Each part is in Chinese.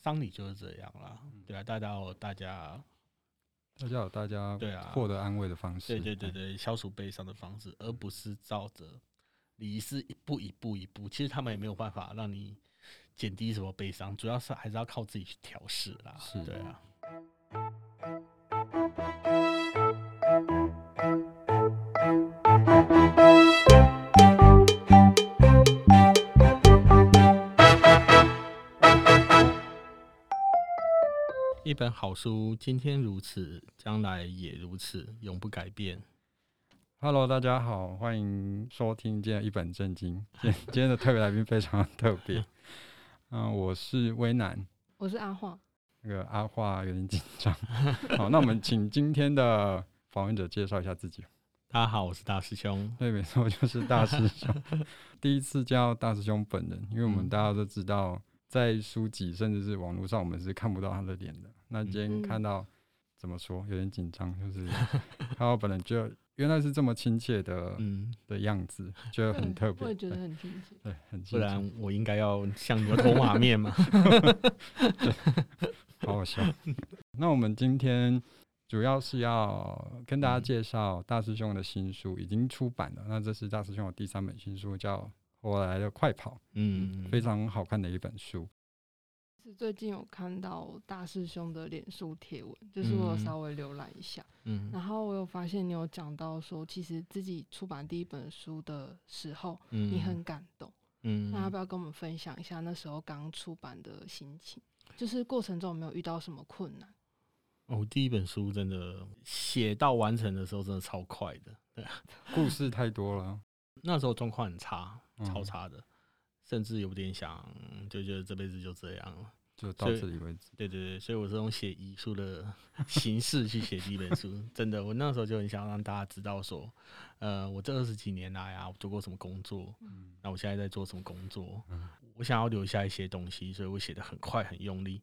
丧礼就是这样啦，对啊，大家有大家，大家有大家对啊获得安慰的方式，对对对对，消除悲伤的方式，而不是照着礼仪是一步一步一步，其实他们也没有办法让你减低什么悲伤，主要是还是要靠自己去调试啦，是对啊。一本好书，今天如此，将来也如此，永不改变。Hello，大家好，欢迎收听今天一本正经。今 今天的特别来宾非常特别，嗯、呃，我是威南，我是阿化。那个阿化有点紧张。好，那我们请今天的访问者介绍一下自己。大家好，我是大师兄。对，没错，就是大师兄。第一次见到大师兄本人，因为我们大家都知道，在书籍甚至是网络上，我们是看不到他的脸的。那今天看到，怎么说，有点紧张，就是看到本人就原来是这么亲切的，嗯，的样子，觉得很特别。我也觉得很亲切，对，很亲切。不然我应该要向牛头马面嘛。好好笑。那我们今天主要是要跟大家介绍大师兄的新书，已经出版了。那这是大师兄的第三本新书，叫《火来了快跑》，嗯，非常好看的一本书。是最近有看到大师兄的脸书贴文，就是我有稍微浏览一下，嗯，然后我有发现你有讲到说，其实自己出版第一本书的时候，嗯，你很感动，嗯，那要不要跟我们分享一下那时候刚出版的心情？就是过程中有没有遇到什么困难？哦，第一本书真的写到完成的时候真的超快的，对，故事太多了，那时候状况很差，超差的。嗯甚至有点想，就觉得这辈子就这样了，就到这里为止。对对对，所以我是用写遗书的形式去写第一本书。真的，我那时候就很想让大家知道说，呃，我这二十几年来啊，我做过什么工作，嗯，那我现在在做什么工作，嗯，我想要留下一些东西，所以我写的很快很用力。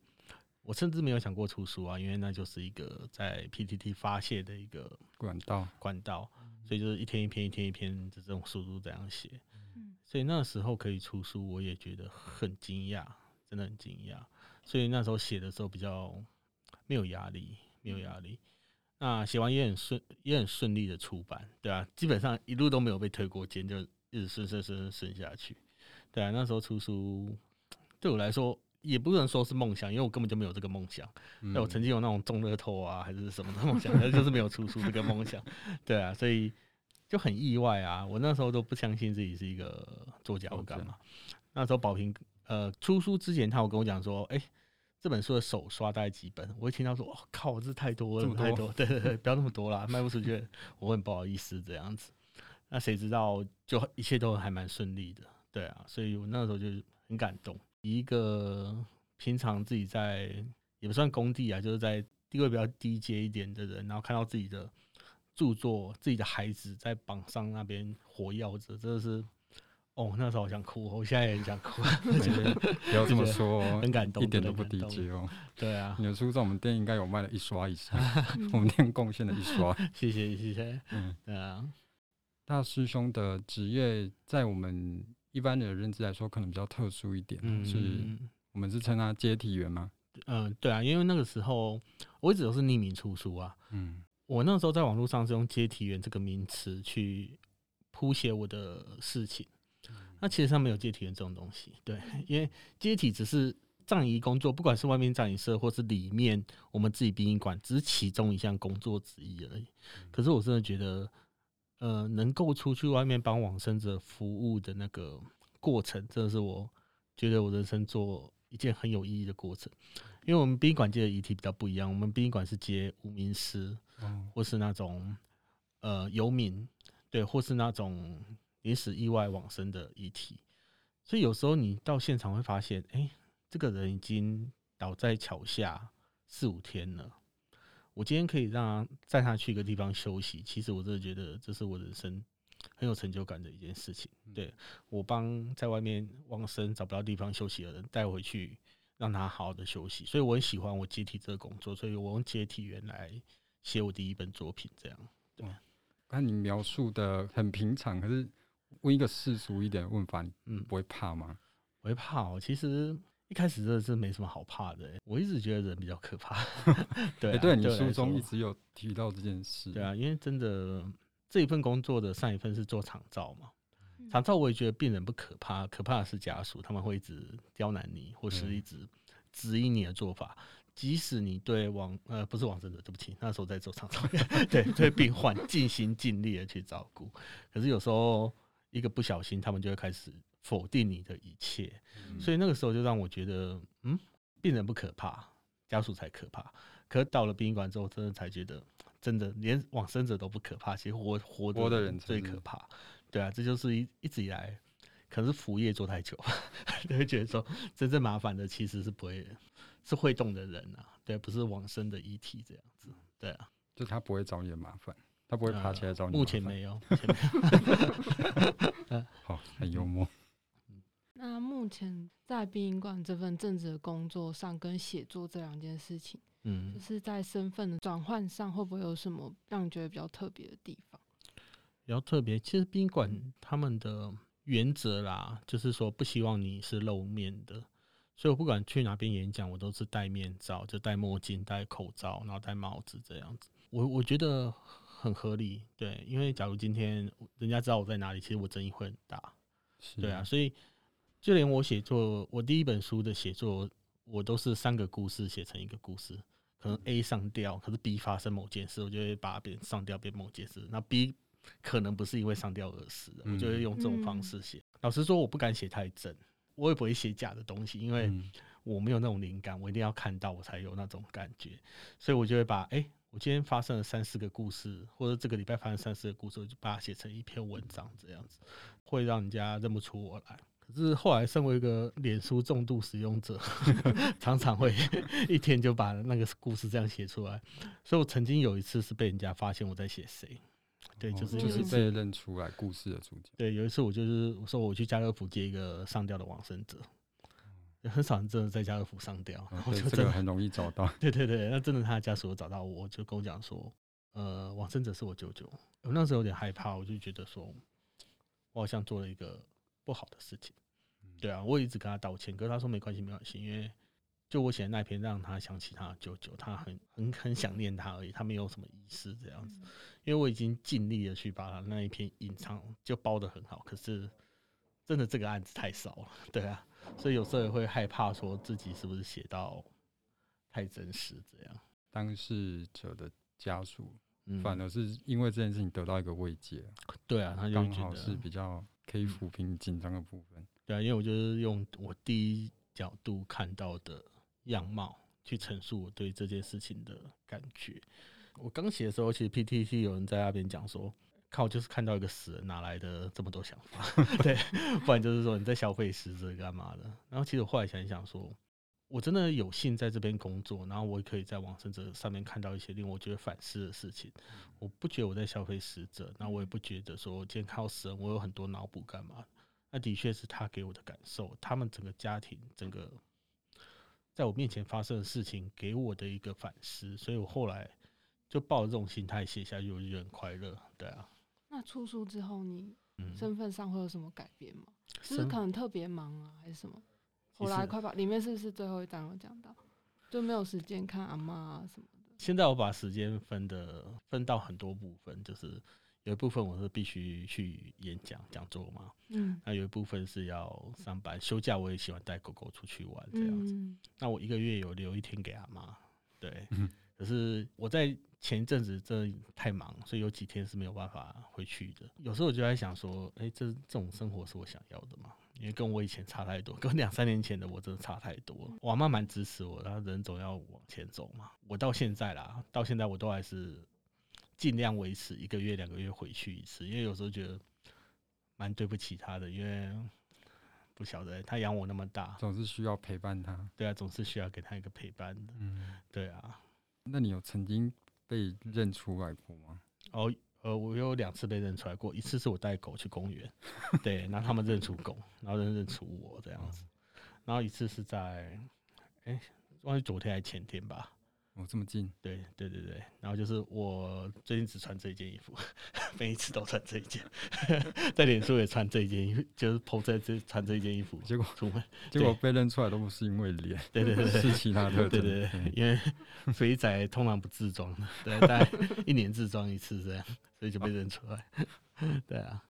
我甚至没有想过出书啊，因为那就是一个在 PTT 发泄的一个管道管道，所以就是一天一篇一天一篇的这种速度这样写。所以那时候可以出书，我也觉得很惊讶，真的很惊讶。所以那时候写的时候比较没有压力，没有压力。那写完也很顺，也很顺利的出版，对啊，基本上一路都没有被推过肩，就一直顺顺顺顺下去。对啊，那时候出书对我来说也不能说是梦想，因为我根本就没有这个梦想。那我曾经有那种中乐透啊，还是什么的梦想，但就是没有出书这个梦想。对啊，所以。就很意外啊！我那时候都不相信自己是一个作家，我干嘛？那时候宝平呃出书之前，他有跟我讲说，哎、欸，这本书的首刷大概几本？我一听到说，哦靠，这太多了，太多，对对对，不要那么多啦，卖不出去，我很不好意思这样子。那谁知道，就一切都还蛮顺利的，对啊，所以我那时候就很感动。一个平常自己在也不算工地啊，就是在地位比较低阶一点的人，然后看到自己的。著作自己的孩子在榜上那边活跃着，真的是哦，那时候我想哭，我现在也很想哭。不要这么说，很感动，一点都不低级哦。对啊，你的书在我们店应该有卖了一刷以上，我们店贡献了一刷。谢谢谢谢。嗯，对啊。大师兄的职业在我们一般的认知来说，可能比较特殊一点，嗯、是我们是称他接体员吗？嗯，对啊，因为那个时候我一直都是匿名出书啊。嗯。我那时候在网络上是用“接体员”这个名词去谱写我的事情，那其实上没有接体员这种东西，对，因为接体只是葬仪工作，不管是外面葬仪社或是里面我们自己殡仪馆，只是其中一项工作之一而已。可是我真的觉得，呃，能够出去外面帮往生者服务的那个过程，真的是我觉得我人生做一件很有意义的过程。因为我们殡仪馆接的遗体比较不一样，我们殡仪馆是接无名尸。或是那种呃游民，对，或是那种临时意外往生的遗体，所以有时候你到现场会发现，哎、欸，这个人已经倒在桥下四五天了。我今天可以让他载他去一个地方休息，其实我真的觉得这是我人生很有成就感的一件事情。对，我帮在外面往生找不到地方休息的人带回去，让他好好的休息。所以我很喜欢我接替这个工作，所以我用接替员来。写我第一本作品，这样。对，看你描述的很平常，可是问一个世俗一点的问法，嗯，不会怕吗？不会怕哦。其实一开始真的是没什么好怕的，我一直觉得人比较可怕。对、啊欸，对你书中一直有提到这件事。对啊，因为真的这一份工作的上一份是做厂照嘛，厂照我也觉得病人不可怕，可怕的是家属，他们会一直刁难你，或是一直指引你的做法。即使你对往呃不是往生者，对不起，那时候在做长照，对对病患尽心尽力的去照顾，可是有时候一个不小心，他们就会开始。否定你的一切，所以那个时候就让我觉得，嗯，病人不可怕，家属才可怕。可到了殡仪馆之后，真的才觉得，真的连往生者都不可怕，其实活活活的人最可怕。对啊，这就是一一直以来，可能是服务业做太久，就会觉得说，真正麻烦的其实是不会，是会动的人啊，对，不是往生的遗体这样子，对啊，就他不会找你的麻烦，他不会爬起来找你。目前没有，好，很幽默。那目前在殡仪馆这份正职的工作上，跟写作这两件事情，嗯，就是在身份的转换上，会不会有什么让你觉得比较特别的地方？比较特别，其实殡仪馆他们的原则啦，就是说不希望你是露面的，所以我不管去哪边演讲，我都是戴面罩，就戴墨镜、戴口罩，然后戴帽子这样子。我我觉得很合理，对，因为假如今天人家知道我在哪里，其实我争议会很大，是对啊，所以。就连我写作，我第一本书的写作，我都是三个故事写成一个故事。可能 A 上吊，可是 B 发生某件事，我就会把它变上吊变某件事。那 B 可能不是因为上吊而死的，我就会用这种方式写。老实说，我不敢写太真，我也不会写假的东西，因为我没有那种灵感，我一定要看到我才有那种感觉。所以我就会把，哎，我今天发生了三四个故事，或者这个礼拜发生三四个故事，我就把它写成一篇文章，这样子会让人家认不出我来。可是后来，身为一个脸书重度使用者，常常会一天就把那个故事这样写出来。所以我曾经有一次是被人家发现我在写谁，对，就是就是被认出来故事的主角。对，有一次我就是我说我去家乐福接一个上吊的往生者，很少人真的在家乐福上吊，然后就这个很容易找到。对对对，那真的他的家属找到我，就跟我讲说，呃，往生者是我舅舅。我那时候有点害怕，我就觉得说我好像做了一个。不好的事情，对啊，我一直跟他道歉，可是他说没关系，没关系，因为就我写的那篇让他想起他的舅舅，他很很很想念他而已，他没有什么遗失这样子，因为我已经尽力的去把他那一篇隐藏，就包的很好，可是真的这个案子太少了，对啊，所以有时候也会害怕说自己是不是写到太真实这样，当事者的家属反而是因为这件事情得到一个慰藉，对啊，他就刚好是比较。可以抚平紧张的部分，对啊，因为我就是用我第一角度看到的样貌去陈述我对这件事情的感觉。我刚写的时候，其实 PTT 有人在那边讲说，靠，就是看到一个死人，哪来的这么多想法？对，不然就是说你在消费死者干嘛的？然后其实我后来想一想说。我真的有幸在这边工作，然后我也可以在往生者上面看到一些令我觉得反思的事情。我不觉得我在消费死者，那我也不觉得说今天靠死人，我有很多脑补干嘛？那的确是他给我的感受，他们整个家庭，整个在我面前发生的事情给我的一个反思，所以我后来就抱着这种心态写下去，我就觉得很快乐。对啊。那出书之后，你身份上会有什么改变吗？就是可能特别忙啊，还是什么？我来快跑，里面是不是最后一章有讲到，就没有时间看阿妈啊什么的？现在我把时间分的分到很多部分，就是有一部分我是必须去演讲讲座嘛，嗯，那有一部分是要上班，休假我也喜欢带狗狗出去玩这样子。嗯、那我一个月有留一天给阿妈，对，嗯、可是我在前一阵子真的太忙，所以有几天是没有办法回去的。有时候我就在想说，哎、欸，这这种生活是我想要的吗？因为跟我以前差太多，跟两三年前的我真的差太多了。我妈蛮支持我，然后人总要往前走嘛。我到现在啦，到现在我都还是尽量维持一个月、两个月回去一次，因为有时候觉得蛮对不起他的，因为不晓得他养我那么大，总是需要陪伴他。对啊，总是需要给他一个陪伴的。嗯，对啊。那你有曾经被认出来过吗？哦。呃，我有两次被认出来过，一次是我带狗去公园，对，然后他们认出狗，然后认认出我这样子，然后一次是在，哎、欸，忘记昨天还是前天吧，哦，这么近？对对对对，然后就是我最近只穿这一件衣服，每一次都穿这一件，在脸书也穿这一件衣服，就是 po 在这穿这一件衣服，结果出门，结果被认出来都不是因为脸，对对对，是其他特征，对对对，因为肥仔通常不自装的，对，大概一年自装一次这样，所以就被认出来，对啊。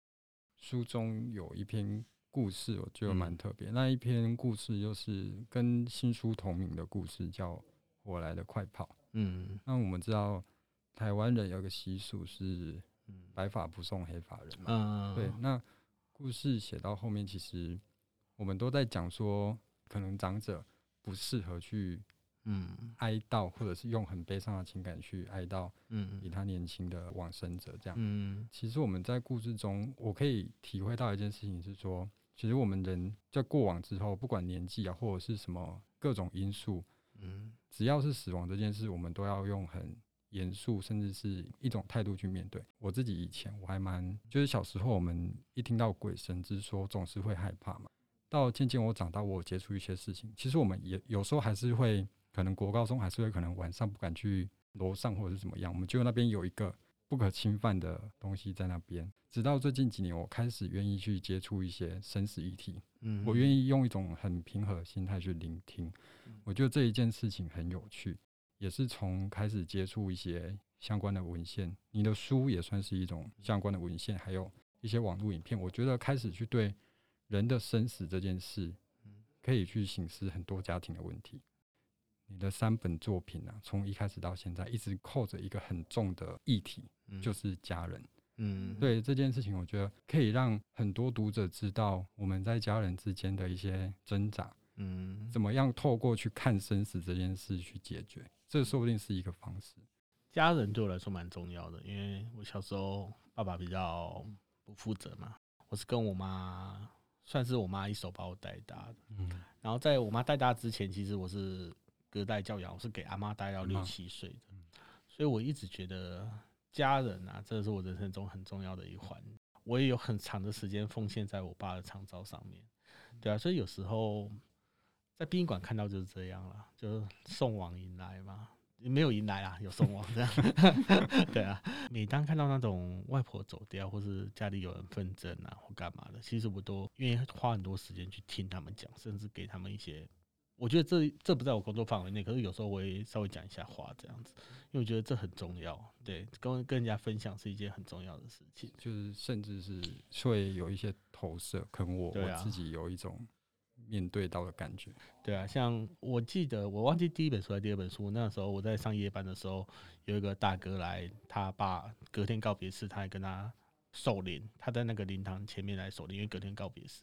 书中有一篇故事，我觉得蛮特别，那一篇故事就是跟新书同名的故事，叫。我来的快跑，嗯，那我们知道台湾人有个习俗是，白发不送黑发人嘛，嗯，对。那故事写到后面，其实我们都在讲说，可能长者不适合去，嗯，哀悼，或者是用很悲伤的情感去哀悼，嗯，比他年轻的往生者这样。嗯，其实我们在故事中，我可以体会到一件事情是说，其实我们人在过往之后，不管年纪啊，或者是什么各种因素。嗯，只要是死亡这件事，我们都要用很严肃，甚至是一种态度去面对。我自己以前我还蛮，就是小时候我们一听到鬼神之说，总是会害怕嘛。到渐渐我长大，我接触一些事情，其实我们也有时候还是会，可能国高中还是会可能晚上不敢去楼上或者是怎么样，我们就那边有一个不可侵犯的东西在那边。直到最近几年，我开始愿意去接触一些生死议题，嗯，我愿意用一种很平和的心态去聆听。我觉得这一件事情很有趣，也是从开始接触一些相关的文献，你的书也算是一种相关的文献，还有一些网络影片。我觉得开始去对人的生死这件事，可以去省思很多家庭的问题。你的三本作品啊，从一开始到现在，一直扣着一个很重的议题，就是家人。嗯，对这件事情，我觉得可以让很多读者知道我们在家人之间的一些挣扎。嗯，怎么样透过去看生死这件事去解决？这说不定是一个方式。家人对我来说蛮重要的，因为我小时候爸爸比较不负责嘛，我是跟我妈，算是我妈一手把我带大的。嗯，然后在我妈带大之前，其实我是隔代教养，我是给阿妈带到六七岁的，所以我一直觉得家人啊，这是我人生中很重要的一环。我也有很长的时间奉献在我爸的长照上面，对啊，所以有时候。在殡仪馆看到就是这样了，就是送往迎来嘛，没有迎来啊，有送往这样。对啊，每当看到那种外婆走掉，或是家里有人纷争啊，或干嘛的，其实我都愿意花很多时间去听他们讲，甚至给他们一些。我觉得这这不在我工作范围内，可是有时候我也稍微讲一下话这样子，因为我觉得这很重要。对，跟跟人家分享是一件很重要的事情，就是甚至是会有一些投射，可能我我自己有一种。面对到的感觉，对啊，像我记得我忘记第一本书还是第二本书，那时候我在上夜班的时候，有一个大哥来，他爸隔天告别式，他还跟他守灵，他在那个灵堂前面来守灵，因为隔天告别式，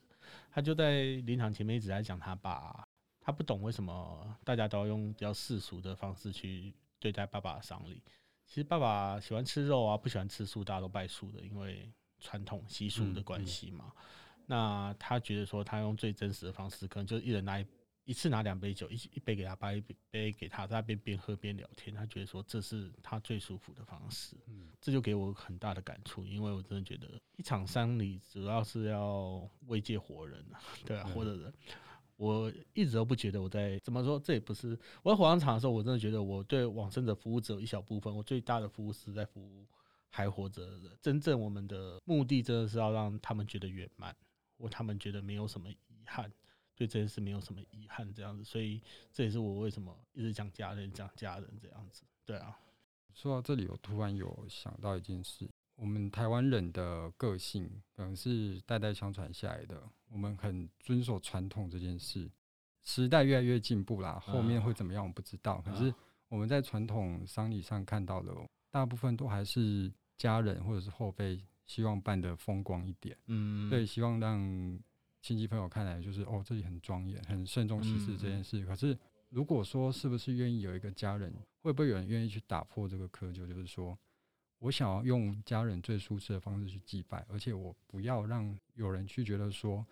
他就在灵堂前面一直在讲他爸，他不懂为什么大家都要用比较世俗的方式去对待爸爸的丧礼，其实爸爸喜欢吃肉啊，不喜欢吃素，大家都拜素的，因为传统习俗的关系嘛。嗯嗯那他觉得说，他用最真实的方式，可能就一人拿一一次拿两杯酒，一一杯给他爸，一杯给他，在那边边喝边聊天。他觉得说，这是他最舒服的方式。嗯，这就给我很大的感触，因为我真的觉得一场丧礼主要是要慰藉活人啊，对啊，活的人。我一直都不觉得我在怎么说，这也不是我在火葬场的时候，我真的觉得我对往生者服务只有一小部分，我最大的服务是在服务还活着的人。真正我们的目的真的是要让他们觉得圆满。我他们觉得没有什么遗憾，对这件事没有什么遗憾，这样子，所以这也是我为什么一直讲家人，讲家人这样子，对啊。说到这里，我突然有想到一件事，我们台湾人的个性可能是代代相传下来的，我们很遵守传统这件事。时代越来越进步啦，后面会怎么样我不知道。可是我们在传统丧礼上看到的，大部分都还是家人或者是后辈。希望办得风光一点，嗯，对，希望让亲戚朋友看来就是哦，这里很庄严，很慎重其事这件事。可是如果说是不是愿意有一个家人，会不会有人愿意去打破这个窠臼？就是说我想要用家人最舒适的方式去祭拜，而且我不要让有人去觉得说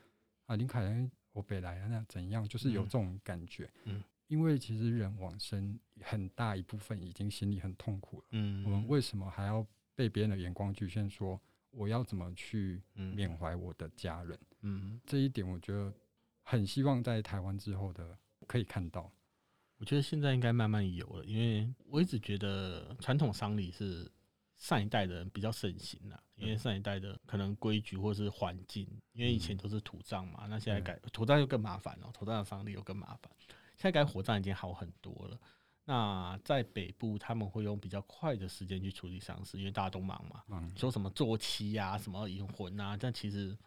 啊，林凯恩我北来啊，那怎样？就是有这种感觉，嗯，因为其实人往生很大一部分已经心里很痛苦了，嗯，我们为什么还要被别人的眼光局限说？我要怎么去缅怀我的家人？嗯，这一点我觉得很希望在台湾之后的可以看到。我觉得现在应该慢慢有了，因为我一直觉得传统丧礼是上一代的人比较盛行了，因为上一代的可能规矩或是环境，因为以前都是土葬嘛，那现在改土葬又更麻烦了，土葬的丧礼又更麻烦。现在改火葬已经好很多了。那在北部他们会用比较快的时间去处理丧事，因为大家都忙嘛，嗯说什么做七啊，什么引魂啊，但其实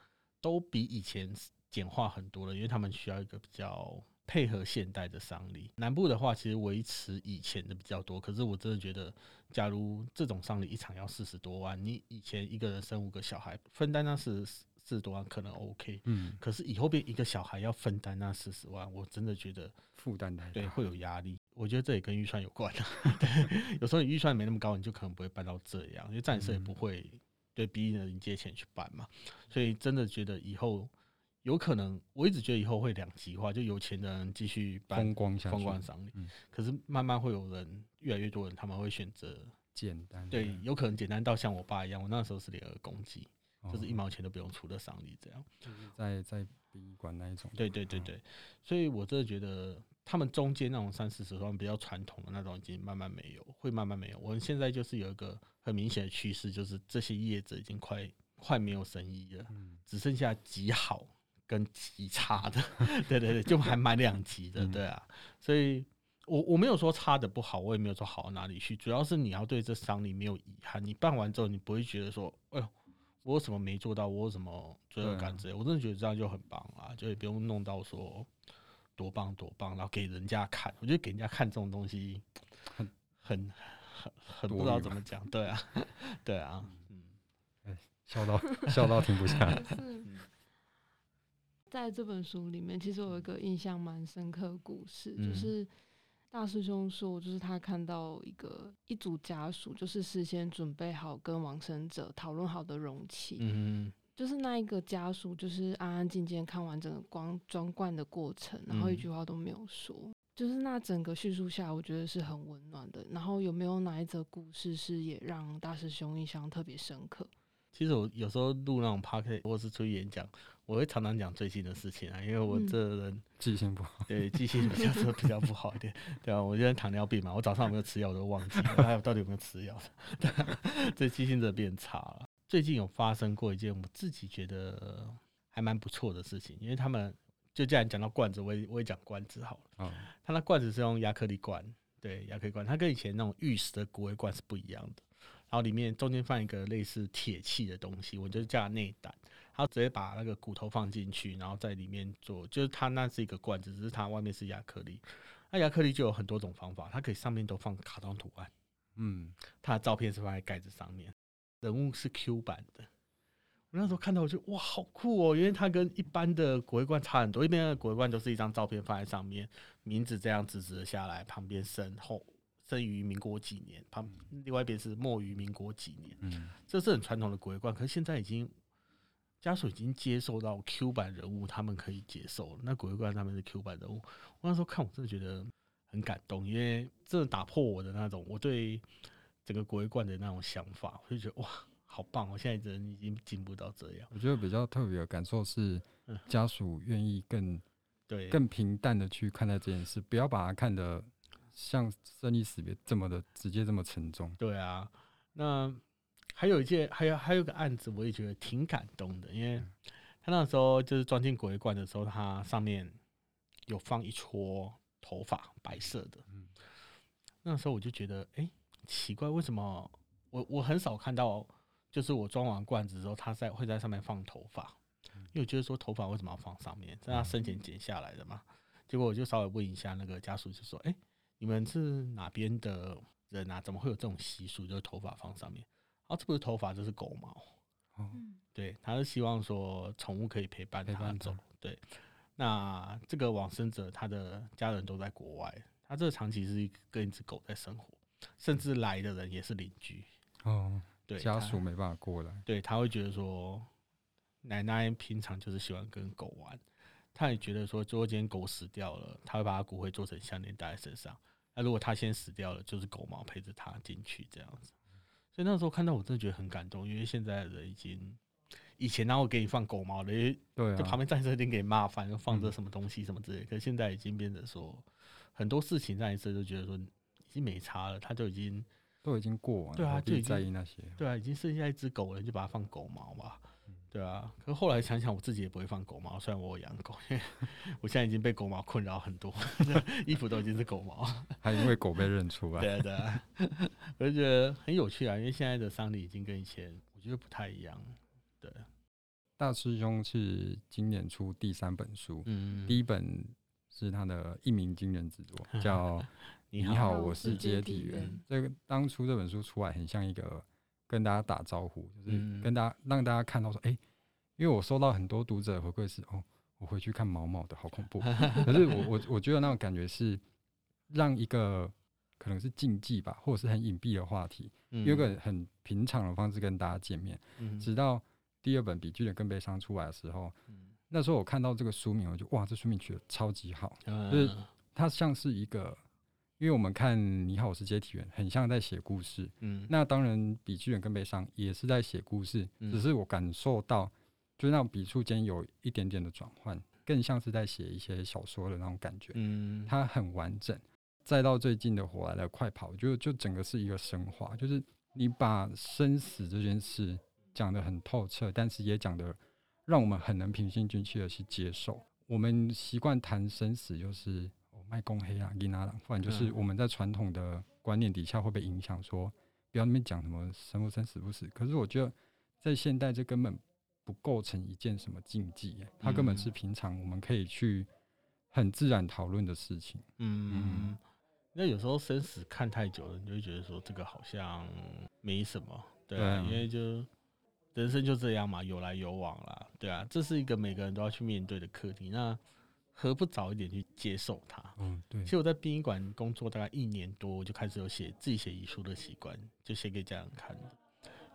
都比以前简化很多了，因为他们需要一个比较。配合现代的丧礼，南部的话其实维持以前的比较多。可是我真的觉得，假如这种丧礼一场要四十多万，你以前一个人生五个小孩，分担那四四十多万可能 OK。嗯。可是以后变一个小孩要分担那四十万，我真的觉得负担太大，对，会有压力。我觉得这也跟预算有关啊。对，有时候你预算没那么高，你就可能不会办到这样，因为葬仪社也不会对逼人借钱去办嘛。所以真的觉得以后。有可能，我一直觉得以后会两极化，就有钱的人继续办风光下，风光赏礼。嗯，可是慢慢会有人，越来越多人，他们会选择简单。对，有可能简单到像我爸一样，我那时候是联合公祭，就是一毛钱都不用出的丧礼，这样。就是在在殡仪馆那一种。对对对对，所以我真的觉得他们中间那种三四十万比较传统的那种，已经慢慢没有，会慢慢没有。我们现在就是有一个很明显的趋势，就是这些业者已经快快没有生意了，只剩下极好。跟极差的，对对对，就还蛮两极的，对啊，所以我我没有说差的不好，我也没有说好到哪里去，主要是你要对这丧礼没有遗憾，你办完之后你不会觉得说，哎呦，我有什么没做到，我有什么罪恶感之类，我真的觉得这样就很棒啊，就也不用弄到说多棒多棒，然后给人家看，我觉得给人家看这种东西很很很很不知道怎么讲，对啊，对啊，嗯，哎，笑到笑到停不下来。在这本书里面，其实我有一个印象蛮深刻的故事，嗯、就是大师兄说，就是他看到一个一组家属，就是事先准备好跟往生者讨论好的容器，嗯、就是那一个家属就是安安静静看完整个光装罐的过程，然后一句话都没有说，嗯、就是那整个叙述下，我觉得是很温暖的。然后有没有哪一则故事是也让大师兄印象特别深刻？其实我有时候录那种 podcast 或是出去演讲。我会常常讲最近的事情啊，因为我这人记性不好，对，记性比较 比较不好一点，对啊，我现在糖尿病嘛，我早上有没有吃药我都忘记了，还有到底有没有吃药，对，这记性真的变差了。最近有发生过一件我自己觉得还蛮不错的事情，因为他们就既然讲到罐子，我也我也讲罐子好了。他那罐子是用亚克力罐，对，亚克力罐，它跟以前那种玉石的骨灰罐是不一样的，然后里面中间放一个类似铁器的东西，我就叫它内胆。他直接把那个骨头放进去，然后在里面做，就是它那是一个罐子，只是它外面是亚克力。那亚克力就有很多种方法，它可以上面都放卡通图案，嗯，它的照片是放在盖子上面，人物是 Q 版的。我那时候看到我就哇，好酷哦，因为它跟一般的骨灰罐差很多，一般的骨灰罐都是一张照片放在上面，名字这样直直的下来，旁边身后生于民国几年，旁另外一边是没于民国几年，嗯，这是很传统的骨灰罐，可是现在已经。家属已经接受到 Q 版人物，他们可以接受。那骨灰罐他们是 Q 版人物，我那时候看，我真的觉得很感动，因为真的打破我的那种我对整个骨灰罐的那种想法，我就觉得哇，好棒！我现在人已经进步到这样。我觉得比较特别的感受是，家属愿意更对更平淡的去看待这件事，不要把它看得像生离死别这么的直接，这么沉重。对啊，那。还有一件，还有还有个案子，我也觉得挺感动的，因为他那时候就是装进骨灰罐的时候，他上面有放一撮头发，白色的。那时候我就觉得，哎、欸，奇怪，为什么我我很少看到，就是我装完罐子之后，他在会在上面放头发，因为我觉得说头发为什么要放上面，在他生前剪下来的嘛。结果我就稍微问一下那个家属，就说，哎、欸，你们是哪边的人啊？怎么会有这种习俗，就是头发放上面？哦，这不是头发，这是狗毛。嗯，对，他是希望说宠物可以陪伴他走。对，那这个往生者他的家人都在国外，他这个长期是跟一只狗在生活，甚至来的人也是邻居。哦，对，家属没办法过来。对，他会觉得说，奶奶平常就是喜欢跟狗玩，他也觉得说，如果今天狗死掉了，他会把他骨灰做成项链戴在身上。那如果他先死掉了，就是狗毛陪着他进去这样子。所以那时候看到我真的觉得很感动，因为现在的人已经，以前然后给你放狗毛的，对，就旁边站着一定给骂翻，放着什么东西什么之类。可是现在已经变得说很多事情，上一次就觉得说已经没差了，他就已经都已经过完了，对啊，就在意那些，对啊，已经剩下一只狗了，就把它放狗毛吧。对啊，可是后来想想，我自己也不会放狗毛。虽然我有养狗，因为 我现在已经被狗毛困扰很多，衣服都已经是狗毛。还因为狗被认出来。对啊，对啊，我就觉得很有趣啊，因为现在的丧礼已经跟以前我觉得不太一样。对，大师兄是今年出第三本书，嗯，第一本是他的一鸣惊人之作，叫《你好，我是接体员》。这个当初这本书出来，很像一个。跟大家打招呼，就是跟大家让大家看到说，哎、欸，因为我收到很多读者回馈是，哦，我回去看毛毛的好恐怖。可是我我我觉得那种感觉是，让一个可能是禁忌吧，或者是很隐蔽的话题，用一个很平常的方式跟大家见面。直到第二本《比巨人更悲伤》出来的时候，那时候我看到这个书名，我就哇，这书名取得超级好，就是它像是一个。因为我们看《你好，我是接体员》，很像在写故事。嗯，那当然，比巨人更悲伤也是在写故事，嗯，只是我感受到，就是那种笔触间有一点点的转换，更像是在写一些小说的那种感觉。嗯，它很完整。再到最近的《火来了，快跑》，就就整个是一个升华，就是你把生死这件事讲得很透彻，但是也讲得让我们很能平心静气的去接受。我们习惯谈生死，就是。卖公黑啊，伊那郎，不然就是我们在传统的观念底下会被影响，说不要那边讲什么生不生死不死。可是我觉得在现代这根本不构成一件什么禁忌，它根本是平常我们可以去很自然讨论的事情。嗯，嗯，那有时候生死看太久了，你就会觉得说这个好像没什么，对啊，因为就人生就这样嘛，有来有往啦，对啊，这是一个每个人都要去面对的课题。那何不早一点去接受它？嗯，对。其实我在殡仪馆工作大概一年多，我就开始有写自己写遗书的习惯，就写给家人看的。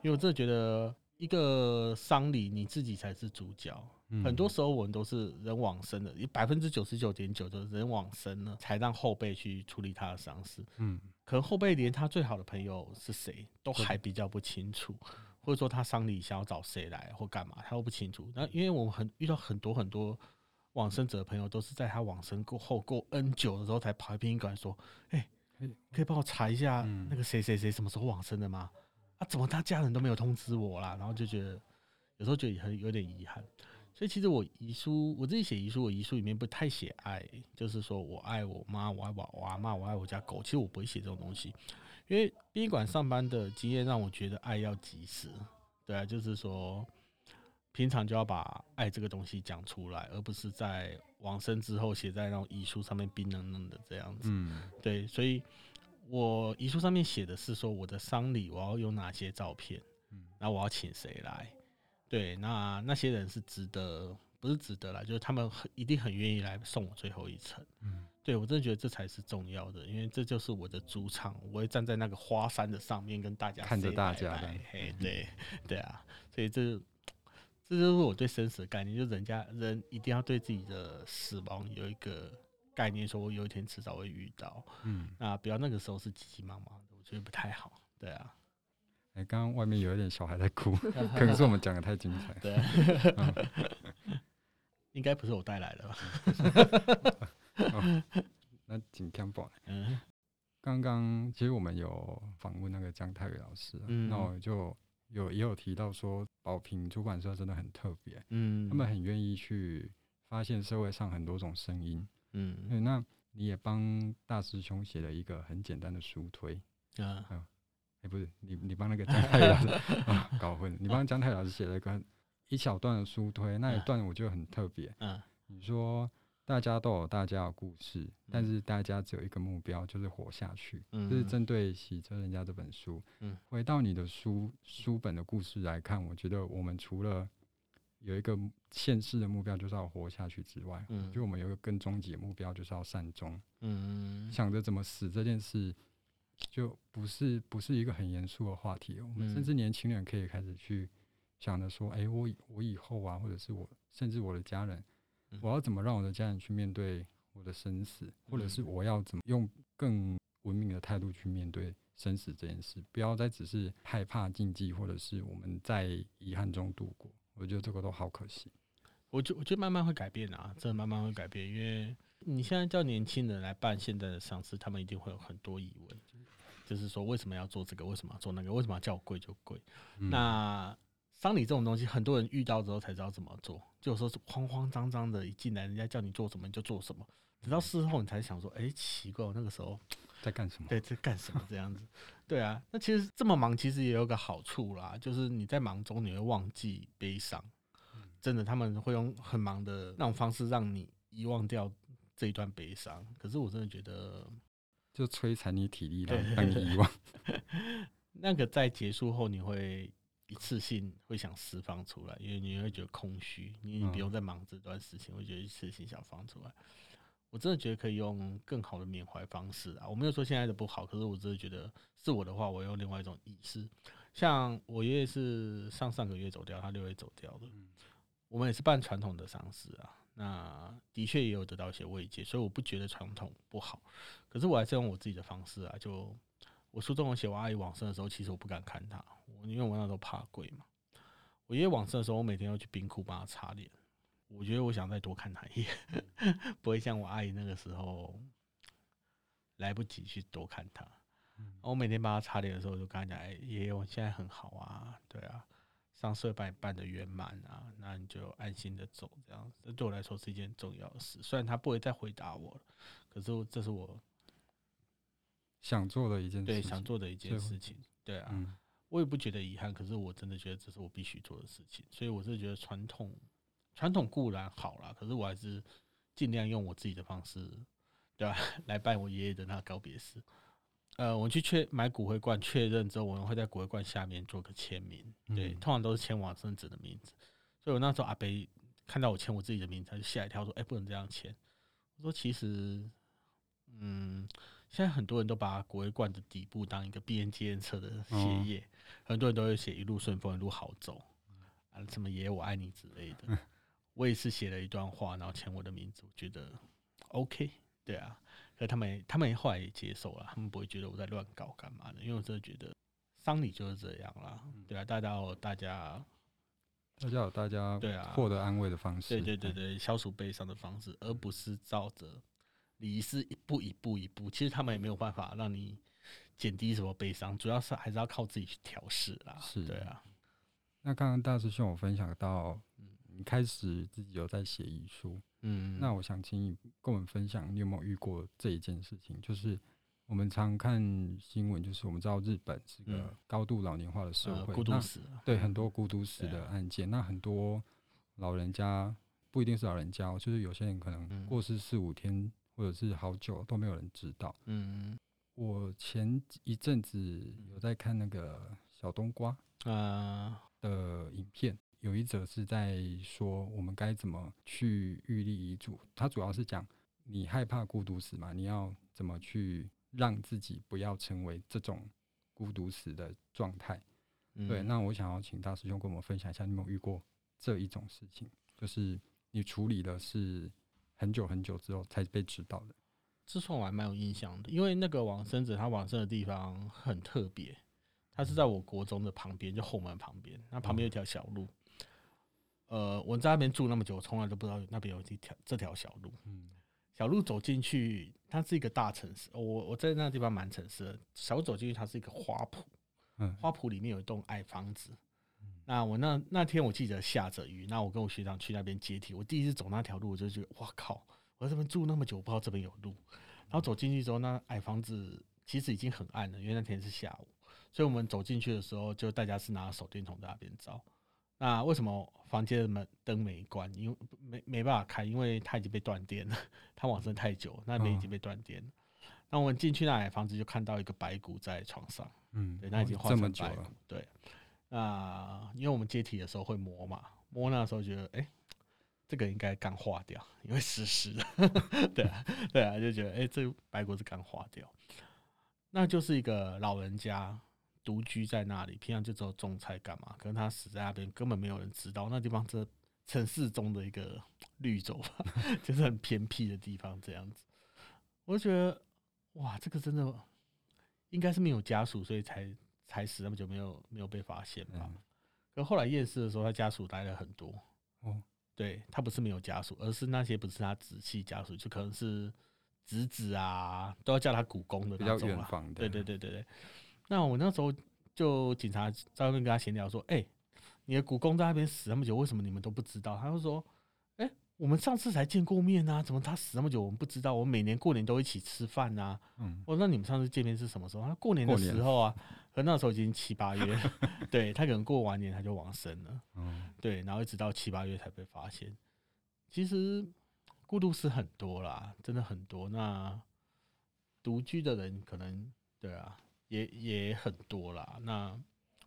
因为我真的觉得，一个丧礼你自己才是主角。嗯。很多时候我们都是人往生的，有百分之九十九点九的人往生了，才让后辈去处理他的丧事。嗯。可能后辈连他最好的朋友是谁都还比较不清楚，或者说他丧礼想要找谁来或干嘛，他都不清楚。那因为我们很遇到很多很多。往生者的朋友都是在他往生过后过 N 久的时候才跑来殡仪馆说：“哎，可以帮我查一下那个谁谁谁什么时候往生的吗？啊，怎么他家人都没有通知我啦？”然后就觉得有时候觉得很有点遗憾。所以其实我遗书我自己写遗书，我遗书里面不太写爱，就是说我爱我妈，我爱我我阿妈，我爱我家狗。其实我不会写这种东西，因为殡仪馆上班的经验让我觉得爱要及时。对啊，就是说。平常就要把爱这个东西讲出来，而不是在往生之后写在那种遗书上面冰冷冷的这样子。嗯，对，所以我遗书上面写的是说我的丧礼我要有哪些照片，嗯，然后我要请谁来，对，那那些人是值得，不是值得啦，就是他们很一定很愿意来送我最后一程。嗯，对我真的觉得这才是重要的，因为这就是我的主场，我会站在那个花山的上面跟大家看着大家，嘿，对，对啊，所以这。这就是我对生死的概念，就人家人一定要对自己的死亡有一个概念，说我有一天迟早会遇到，嗯，那不要那个时候是急急忙忙的，我觉得不太好，对啊。哎，刚刚外面有一点小孩在哭，可能是我们讲的太精彩，对，应该不是我带来的吧？哦、那请看报。嗯，刚刚其实我们有访问那个江泰宇老师，嗯，那我就。有也有提到说，宝瓶出版社真的很特别，嗯，他们很愿意去发现社会上很多种声音，嗯，对，那你也帮大师兄写了一个很简单的书推，啊，哎、欸，不是，你你帮那个姜太老师 啊搞混，你帮姜太老师写了一个一小段的书推，那一段我觉得很特别，嗯，你说。大家都有大家的故事，但是大家只有一个目标，就是活下去。嗯，这是针对喜车人家这本书。嗯，回到你的书书本的故事来看，我觉得我们除了有一个现世的目标，就是要活下去之外，嗯，就我们有一个更终极的目标，就是要善终。嗯，想着怎么死这件事，就不是不是一个很严肃的话题。我们甚至年轻人可以开始去想着说，哎，我我以后啊，或者是我甚至我的家人。我要怎么让我的家人去面对我的生死，或者是我要怎么用更文明的态度去面对生死这件事？不要再只是害怕禁忌，或者是我们在遗憾中度过。我觉得这个都好可惜。我觉我觉得慢慢会改变啊，真的慢慢会改变，因为你现在叫年轻人来办现在的丧事，他们一定会有很多疑问，就是说为什么要做这个，为什么要做那个，为什么要叫我贵就贵？嗯、那丧礼这种东西，很多人遇到之后才知道怎么做，就说是慌慌张张的，一进来人家叫你做什么你就做什么，直到事后你才想说，哎、欸，奇怪，我那个时候 在干什么？对，在干什么这样子？对啊，那其实这么忙，其实也有个好处啦，就是你在忙中你会忘记悲伤，真的他们会用很忙的那种方式让你遗忘掉。这一段悲伤，可是我真的觉得，就摧残你体力，让让你遗忘。那个在结束后，你会一次性会想释放出来，因为你会觉得空虚，你不用再忙这段事情，会觉得一次性想放出来。我真的觉得可以用更好的缅怀方式啊！我没有说现在的不好，可是我真的觉得是我的话，我用另外一种仪式。像我爷爷是上上个月走掉，他六月走掉的，我们也是办传统的丧事啊。那的确也有得到一些慰藉，所以我不觉得传统不好。可是我还是用我自己的方式啊，就我书中有写，我阿姨往生的时候，其实我不敢看她，因为我那时候怕鬼嘛。我爷爷往生的时候，我每天要去冰库帮他擦脸。我觉得我想再多看他一眼，不会像我阿姨那个时候来不及去多看他。我每天帮他擦脸的时候，我就跟他讲：“哎，爷爷，我现在很好啊，对啊。”丧事办办的圆满啊，那你就安心的走，这样这对我来说是一件重要的事。虽然他不会再回答我了，可是这是我想做的一件事对想做的一件事情。对啊，嗯、我也不觉得遗憾，可是我真的觉得这是我必须做的事情。所以我是觉得传统传统固然好啦，可是我还是尽量用我自己的方式，对吧、啊？来办我爷爷的那个告别式。呃，我去确买骨灰罐确认之后，我们会在骨灰罐下面做个签名，对，通常都是签往生者的名字。所以我那时候阿北看到我签我自己的名字，他就吓一跳，说：“哎，不能这样签。”我说：“其实，嗯，现在很多人都把骨灰罐的底部当一个边纪念册的写页，很多人都会写一路顺风，一路好走，啊，什么爷爷我爱你之类的。我也是写了一段话，然后签我的名字，我觉得 OK，对啊。可他们，他们后来也接受了，他们不会觉得我在乱搞干嘛的，因为我真的觉得丧礼就是这样啦，对啊，大家有大家，大家有大家对啊获得安慰的方式，对对对对，消除悲伤的方式，而不是照着礼仪一步一步一步，其实他们也没有办法让你减低什么悲伤，主要是还是要靠自己去调试啦，是，对啊。那刚刚大师兄我分享到，你开始自己有在写遗书。嗯，那我想请你跟我们分享，你有没有遇过这一件事情？就是我们常看新闻，就是我们知道日本是个高度老年化的社会，孤独死，对，很多孤独死的案件。那很多老人家不一定是老人家，就是有些人可能过世四五天，或者是好久都没有人知道。嗯，我前一阵子有在看那个小冬瓜啊的影片。有一则是在说我们该怎么去预立遗嘱，它主要是讲你害怕孤独死嘛，你要怎么去让自己不要成为这种孤独死的状态。嗯、对，那我想要请大师兄跟我们分享一下，你有没有遇过这一种事情？就是你处理的是很久很久之后才被知道的。这算我还蛮有印象的，因为那个往生者他往生的地方很特别，他是在我国中的旁边，就后门旁边，那旁边有一条小路。嗯呃，我在那边住那么久，我从来都不知道那边有这条这条小路。嗯，小路走进去，它是一个大城市。我我在那个地方蛮城市的。小路走进去，它是一个花圃。嗯，花圃里面有一栋矮房子。嗯，那我那那天我记得下着雨，那我跟我学长去那边接体。我第一次走那条路，我就觉得哇靠！我在这边住那么久，我不知道这边有路。然后走进去之后，那矮房子其实已经很暗了，因为那天是下午。所以我们走进去的时候，就大家是拿手电筒在那边照。那为什么房间的门灯没关？因为没没办法开，因为它已经被断电了。它往生太久，那边已经被断电了。那我们进去那矮房子，就看到一个白骨在床上。嗯，对，那已经化成白骨。对，那因为我们接体的时候会摸嘛，摸那时候觉得，哎、这个应该刚化掉，因为湿湿的。对啊，对啊，就觉得，哎、这白骨是刚化掉。那就是一个老人家。独居在那里，平常就只有种菜干嘛？可能他死在那边，根本没有人知道。那地方是城市中的一个绿洲吧，就是很偏僻的地方，这样子。我就觉得，哇，这个真的应该是没有家属，所以才才死那么久，没有没有被发现吧？可后来验尸的时候，他家属来了很多。哦，对他不是没有家属，而是那些不是他直系家属，就可能是侄子啊，都要叫他姑公的那种啊。对对对对对。那我那时候就警察在外面跟他闲聊说：“哎、欸，你的姑公在那边死那么久，为什么你们都不知道？”他就说。我们上次才见过面啊，怎么他死那么久我们不知道？我们每年过年都一起吃饭啊。嗯，我说那你们上次见面是什么时候？他过年的时候啊，可那时候已经七八月，对他可能过完年他就往生了。嗯，对，然后一直到七八月才被发现。其实孤独死很多啦，真的很多。那独居的人可能对啊，也也很多啦。那。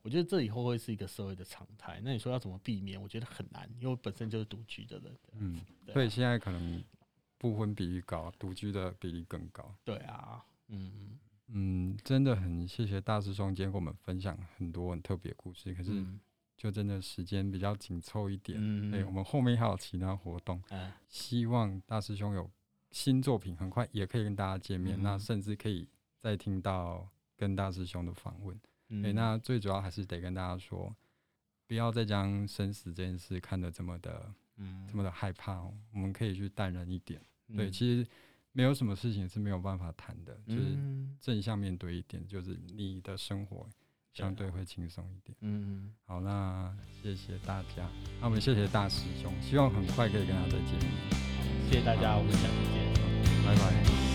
我觉得这以后会是一个社会的常态。那你说要怎么避免？我觉得很难，因为我本身就是独居的人。嗯，所以现在可能不婚比例高，独居的比例更高。对啊，嗯嗯，真的很谢谢大师兄今天跟我们分享很多很特别的故事。可是就真的时间比较紧凑一点。嗯，对，我们后面还有其他活动。嗯，希望大师兄有新作品，很快也可以跟大家见面。嗯，那甚至可以再听到跟大师兄的访问。对，那最主要还是得跟大家说，不要再将生死这件事看得这么的，嗯，这么的害怕哦。我们可以去淡然一点。对，其实没有什么事情是没有办法谈的，就是正向面对一点，就是你的生活相对会轻松一点。嗯，好，那谢谢大家，那我们谢谢大师兄，希望很快可以跟他再见面。谢谢大家，我们下次见，拜拜。